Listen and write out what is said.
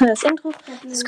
Das Intro, das mhm.